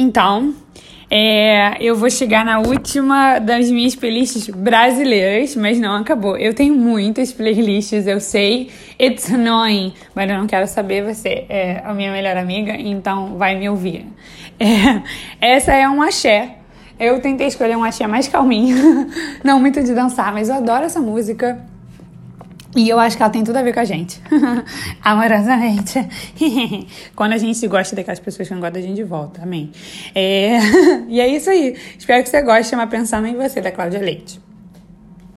Então, é, eu vou chegar na última das minhas playlists brasileiras, mas não acabou. Eu tenho muitas playlists, eu sei. It's annoying, mas eu não quero saber. Você é a minha melhor amiga, então vai me ouvir. É, essa é um axé. Eu tentei escolher um axé mais calminho, não muito de dançar, mas eu adoro essa música. E eu acho que ela tem tudo a ver com a gente. Amorosamente. Quando a gente gosta daquelas pessoas que não gostam da gente, volta. Amém. É... e é isso aí. Espero que você goste. Chama Pensando em Você, da Cláudia Leite.